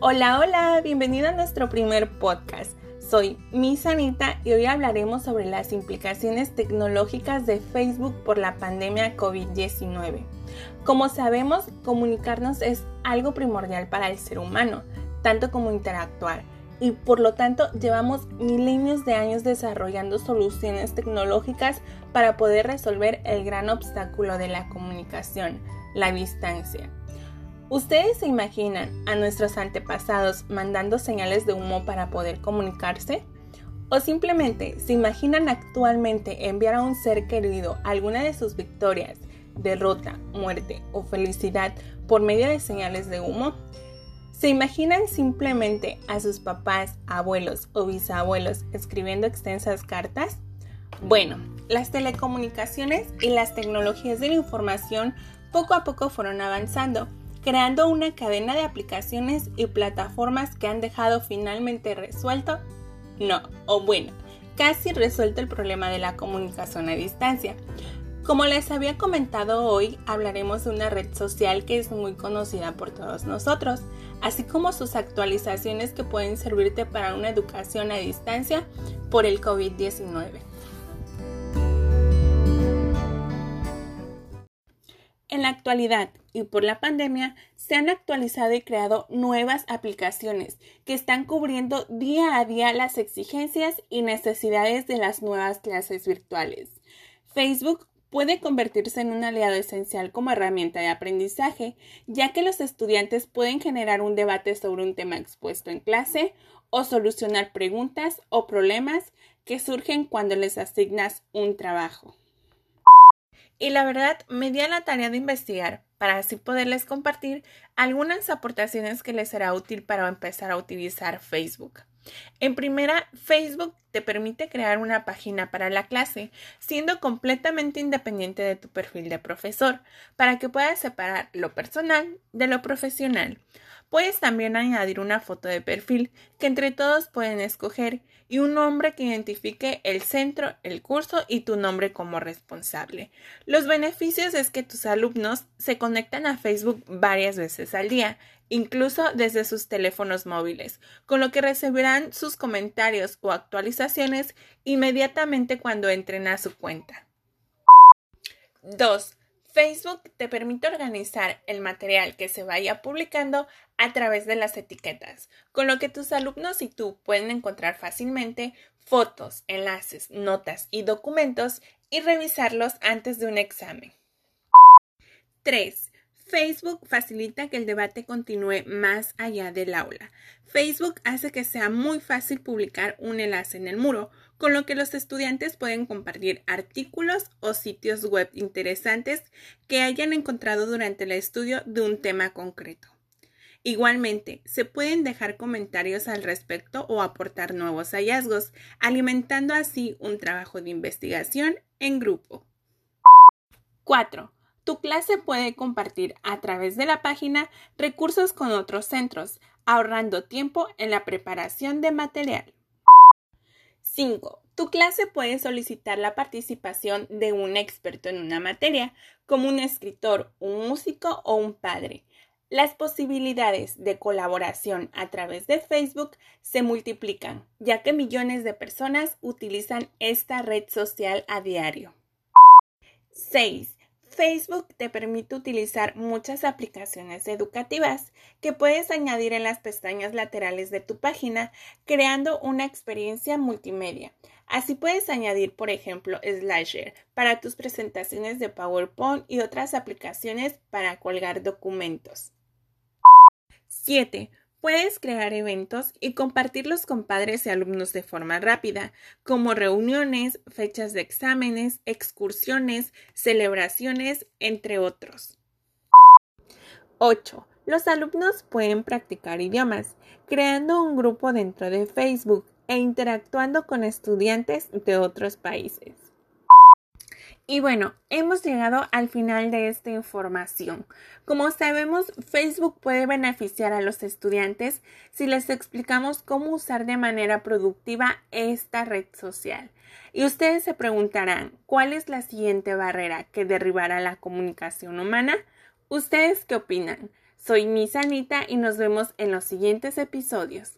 Hola, hola, bienvenido a nuestro primer podcast. Soy Miss Anita y hoy hablaremos sobre las implicaciones tecnológicas de Facebook por la pandemia COVID-19. Como sabemos, comunicarnos es algo primordial para el ser humano, tanto como interactuar, y por lo tanto llevamos milenios de años desarrollando soluciones tecnológicas para poder resolver el gran obstáculo de la comunicación, la distancia. ¿Ustedes se imaginan a nuestros antepasados mandando señales de humo para poder comunicarse? ¿O simplemente se imaginan actualmente enviar a un ser querido alguna de sus victorias, derrota, muerte o felicidad por medio de señales de humo? ¿Se imaginan simplemente a sus papás, abuelos o bisabuelos escribiendo extensas cartas? Bueno, las telecomunicaciones y las tecnologías de la información poco a poco fueron avanzando creando una cadena de aplicaciones y plataformas que han dejado finalmente resuelto, no, o bueno, casi resuelto el problema de la comunicación a distancia. Como les había comentado hoy, hablaremos de una red social que es muy conocida por todos nosotros, así como sus actualizaciones que pueden servirte para una educación a distancia por el COVID-19. Actualidad y por la pandemia se han actualizado y creado nuevas aplicaciones que están cubriendo día a día las exigencias y necesidades de las nuevas clases virtuales. Facebook puede convertirse en un aliado esencial como herramienta de aprendizaje, ya que los estudiantes pueden generar un debate sobre un tema expuesto en clase o solucionar preguntas o problemas que surgen cuando les asignas un trabajo. Y la verdad, me di a la tarea de investigar para así poderles compartir algunas aportaciones que les será útil para empezar a utilizar Facebook. En primera, Facebook te permite crear una página para la clase, siendo completamente independiente de tu perfil de profesor, para que puedas separar lo personal de lo profesional. Puedes también añadir una foto de perfil que entre todos pueden escoger y un nombre que identifique el centro, el curso y tu nombre como responsable. Los beneficios es que tus alumnos se conectan a Facebook varias veces al día, incluso desde sus teléfonos móviles, con lo que recibirán sus comentarios o actualizaciones inmediatamente cuando entren a su cuenta. 2. Facebook te permite organizar el material que se vaya publicando a través de las etiquetas, con lo que tus alumnos y tú pueden encontrar fácilmente fotos, enlaces, notas y documentos y revisarlos antes de un examen. 3. Facebook facilita que el debate continúe más allá del aula. Facebook hace que sea muy fácil publicar un enlace en el muro, con lo que los estudiantes pueden compartir artículos o sitios web interesantes que hayan encontrado durante el estudio de un tema concreto. Igualmente, se pueden dejar comentarios al respecto o aportar nuevos hallazgos, alimentando así un trabajo de investigación en grupo. 4. Tu clase puede compartir a través de la página recursos con otros centros, ahorrando tiempo en la preparación de material. 5. Tu clase puede solicitar la participación de un experto en una materia, como un escritor, un músico o un padre. Las posibilidades de colaboración a través de Facebook se multiplican, ya que millones de personas utilizan esta red social a diario. 6. Facebook te permite utilizar muchas aplicaciones educativas que puedes añadir en las pestañas laterales de tu página, creando una experiencia multimedia. Así puedes añadir, por ejemplo, Slasher para tus presentaciones de PowerPoint y otras aplicaciones para colgar documentos. 7. Puedes crear eventos y compartirlos con padres y alumnos de forma rápida, como reuniones, fechas de exámenes, excursiones, celebraciones, entre otros. 8. Los alumnos pueden practicar idiomas, creando un grupo dentro de Facebook e interactuando con estudiantes de otros países. Y bueno, hemos llegado al final de esta información. Como sabemos, Facebook puede beneficiar a los estudiantes si les explicamos cómo usar de manera productiva esta red social. Y ustedes se preguntarán, ¿cuál es la siguiente barrera que derribará la comunicación humana? ¿Ustedes qué opinan? Soy Miss Anita y nos vemos en los siguientes episodios.